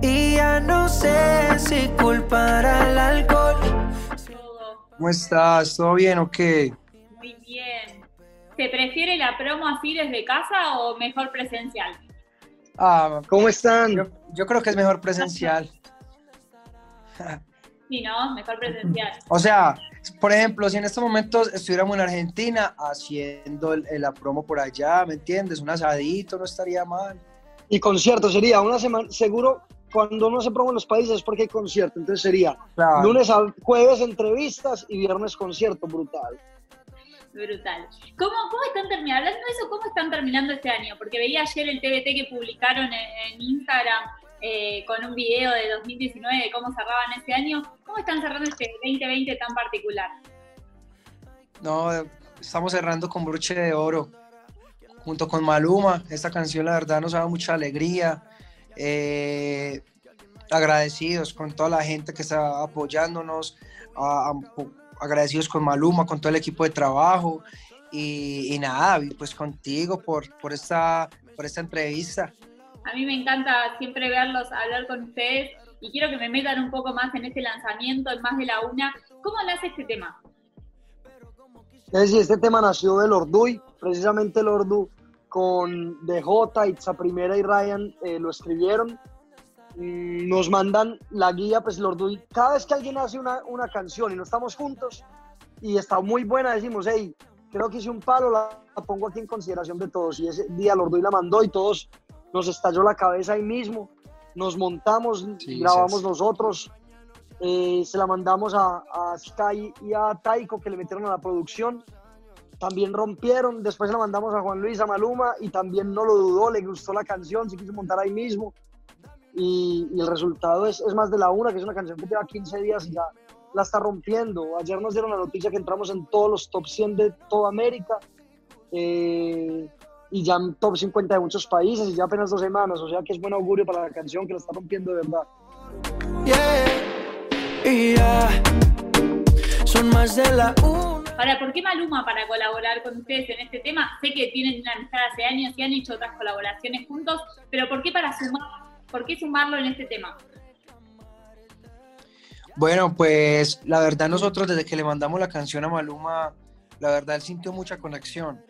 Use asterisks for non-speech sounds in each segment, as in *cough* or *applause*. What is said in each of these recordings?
Y ya no sé si culpar al alcohol. ¿Cómo estás? ¿Todo bien o qué? Muy bien. ¿Se prefiere la promo así desde casa o mejor presencial? Ah, ¿Cómo están? yo, yo creo que es mejor presencial. *laughs* Sí, ¿no? Mejor presencial. O sea, por ejemplo, si en estos momentos estuviéramos en Argentina haciendo el- el- la promo por allá, ¿me entiendes? Un asadito no estaría mal. Y concierto sería una semana, seguro cuando no se promo en los países es porque hay concierto, entonces sería Claro. lunes a jueves entrevistas y viernes concierto, brutal. Brutal. ¿Cómo, cómo están terminando? Hablando de eso, ¿cómo están terminando este año? Porque veía ayer el TBT que publicaron en, en Instagram eh, con un video de 2019 de cómo cerraban este año. ¿Cómo están cerrando este 2020 tan particular? No, estamos cerrando con broche de oro, junto con Maluma. Esta canción, la verdad, nos dado mucha alegría. Eh, agradecidos con toda la gente que está apoyándonos, a- a- agradecidos con Maluma, con todo el equipo de trabajo. Y, y nada, pues contigo por, por, esta, por esta entrevista. A mí me encanta siempre verlos, hablar con ustedes y quiero que me metan un poco más en este lanzamiento, en más de la una. ¿Cómo nace este tema? Es decir, este tema nació del Orduy, precisamente el Ordu con DJ, Itza Primera y Ryan eh, lo escribieron. Mm, Nos mandan la guía, pues el cada vez que alguien hace una, una canción y no estamos juntos y está muy buena, decimos, hey, creo que hice un palo, la, pongo aquí en consideración de todos. Y ese día el la mandó y todos nos estalló la cabeza ahí mismo. Nos montamos, Sí, grabamos sí. nosotros, eh, se la mandamos a, Sky y a Taiko que le metieron a la producción. También rompieron, después la mandamos a Juan Luis, a Maluma y también no lo dudó, le gustó la canción, se quiso montar ahí mismo. Y, y el resultado es, es más de la una, que es una canción que lleva 15 días y ya la está rompiendo. Ayer nos dieron la noticia que entramos en todos los top 100 de toda América eh, y ya en top 50 de muchos países y ya apenas dos semanas, o sea que es buen augurio para la canción que la está rompiendo de verdad. Yeah, y ya son más de la una. Ahora, ¿por qué Maluma para colaborar con ustedes en este tema? Sé que tienen una amistad hace años y han hecho otras colaboraciones juntos, pero ¿por qué para sumar, por qué sumarlo en este tema? Bueno, pues la verdad nosotros desde que le mandamos la canción a Maluma, la verdad él sintió mucha conexión,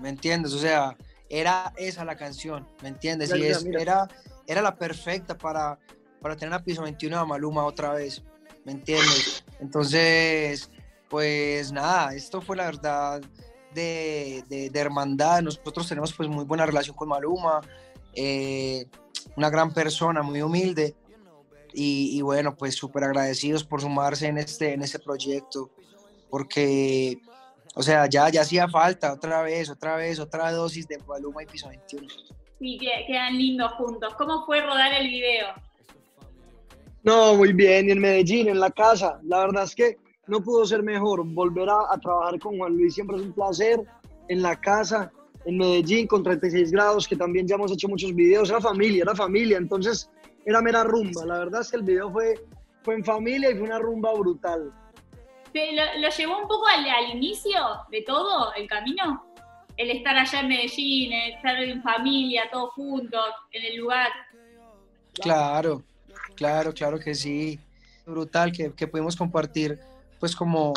¿me entiendes? O sea, era esa la canción, ¿me entiendes? Y es- mira. era, era la perfecta para, para tener a piso 21 a Maluma otra vez, ¿me entiendes? Entonces, pues nada, esto fue la verdad de, de- hermandad. Nosotros tenemos pues muy buena relación con Maluma, eh, una gran persona, muy humilde. Y, bueno, pues súper agradecidos por sumarse en este, en este proyecto, porque, o sea, ya, ya hacía falta otra vez, otra vez, otra dosis de Maluma y Piso 21. Y que quedan lindos juntos. ¿Cómo fue rodar el video? No, muy bien, y en Medellín, en la casa. La verdad es que no pudo ser mejor. Volver a, a trabajar con Juan Luis siempre es un placer. En la casa, en Medellín, con 36 grados, que también ya hemos hecho muchos videos. Era familia, era familia. Entonces, era mera rumba. La verdad es que el video fue, fue en familia y fue una rumba brutal. ¿Te lo, lo llevó un poco al, al inicio de todo el camino? El estar allá en Medellín, el estar en familia, todos juntos, en el lugar. Claro, claro, claro que sí. Brutal que, que pudimos compartir, pues como,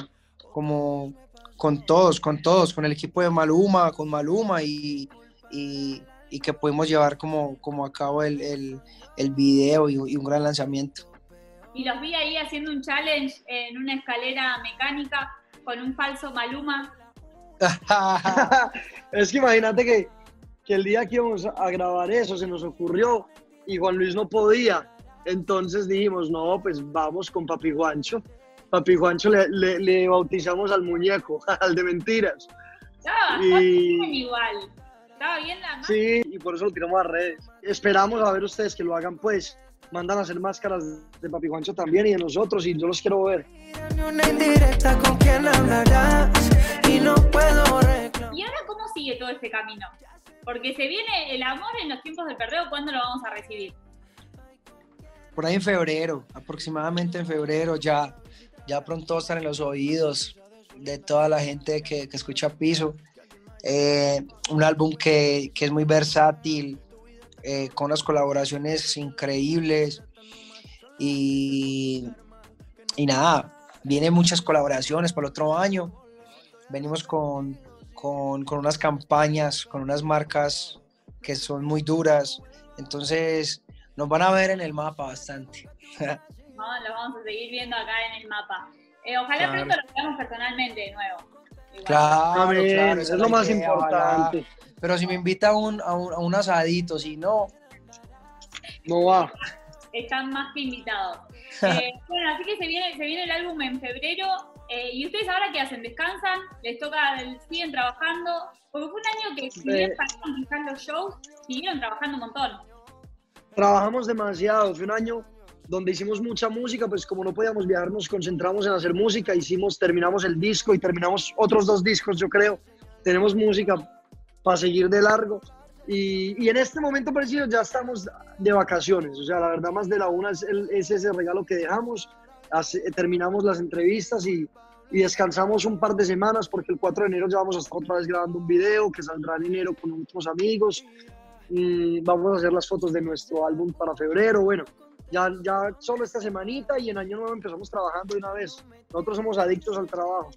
como con todos, con todos, con el equipo de Maluma, con Maluma y, y, y que pudimos llevar como, como a cabo el, el, el video y, y un gran lanzamiento. Y los vi ahí haciendo un challenge en una escalera mecánica con un falso Maluma. *laughs* *laughs* es que imagínate que, que el día que íbamos a grabar eso se nos ocurrió y Juan Luis no podía. Entonces dijimos, no, pues vamos con Papi Juancho. Papi Juancho le, le- le bautizamos al muñeco, *laughs* al de mentiras. Estaba Y- igual. Estaba bien la mano. Sí, y por eso lo tiramos a redes. Esperamos a ver ustedes que lo hagan, pues. Mandan a hacer máscaras de Papi Juancho también y de nosotros, y yo los quiero ver. Y no puedo reclamar. ¿Y ahora cómo sigue todo este camino? Porque se viene el amor en los tiempos del perreo, ¿cuándo lo vamos a recibir? Por ahí en febrero, aproximadamente en febrero, ya, ya pronto estar en los oídos de toda la gente que, que escucha Piso. Eh, un álbum que, que es muy versátil, eh, con unas colaboraciones increíbles y, y nada, vienen muchas colaboraciones para el otro año. Venimos con, con, con unas campañas, con unas marcas que son muy duras. Entonces, nos van a ver en el mapa bastante. *laughs* No, lo vamos a seguir viendo acá en el mapa. Eh, ojalá Claro. pronto lo veamos personalmente de nuevo. Igual. Claro, claro, es esa lo más idea, ojalá. importante. Pero si me invita a un, a un, a un asadito, si no, No va. Están más que invitados. *laughs* Eh, bueno, así que se viene, se viene el álbum en febrero. eh, ¿Y ustedes ahora qué hacen? ¿Descansan? ¿Les toca, siguen trabajando? Porque fue un año que si bien Eh. pararon quizás los shows, siguieron trabajando un montón. Trabajamos demasiado. Fue un año donde hicimos mucha música, pues como no podíamos viajar, nos concentramos en hacer música. Hicimos, terminamos el disco y terminamos otros dos discos, yo creo. Tenemos música para seguir de largo. Y, y en este momento preciso ya estamos de vacaciones. O sea, la verdad, más de la una es, el- es ese regalo que dejamos. Hace- terminamos las entrevistas y, y descansamos un par de semanas porque el 4 de enero ya vamos a estar otra vez grabando un video que saldrá en enero con otros amigos. Y vamos a hacer las fotos de nuestro álbum para febrero. Bueno, ya, ya solo esta semanita y en año nuevo empezamos trabajando de una vez. Nosotros somos adictos al trabajo.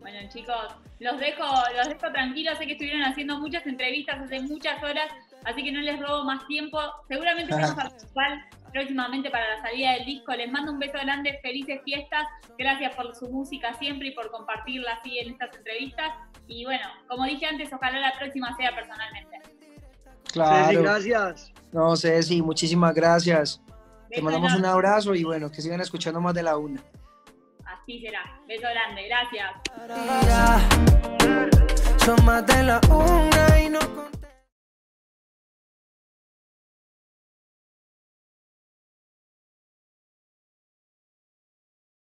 Bueno, chicos, los dejo, los dejo tranquilos. Sé que estuvieron haciendo muchas entrevistas hace muchas horas, así que no les robo más tiempo. Seguramente vamos a participar próximamente para la salida del disco. Les mando un beso grande, felices fiestas. Gracias por su música siempre y por compartirla así en estas entrevistas. Y bueno, como dije antes, ojalá la próxima sea personalmente. Claro. Ceci, gracias. No, Ceci, muchísimas gracias. Te mandamos un abrazo y bueno, que sigan escuchando más de la una. Así será. Beso grande. Gracias. Son más de la una y no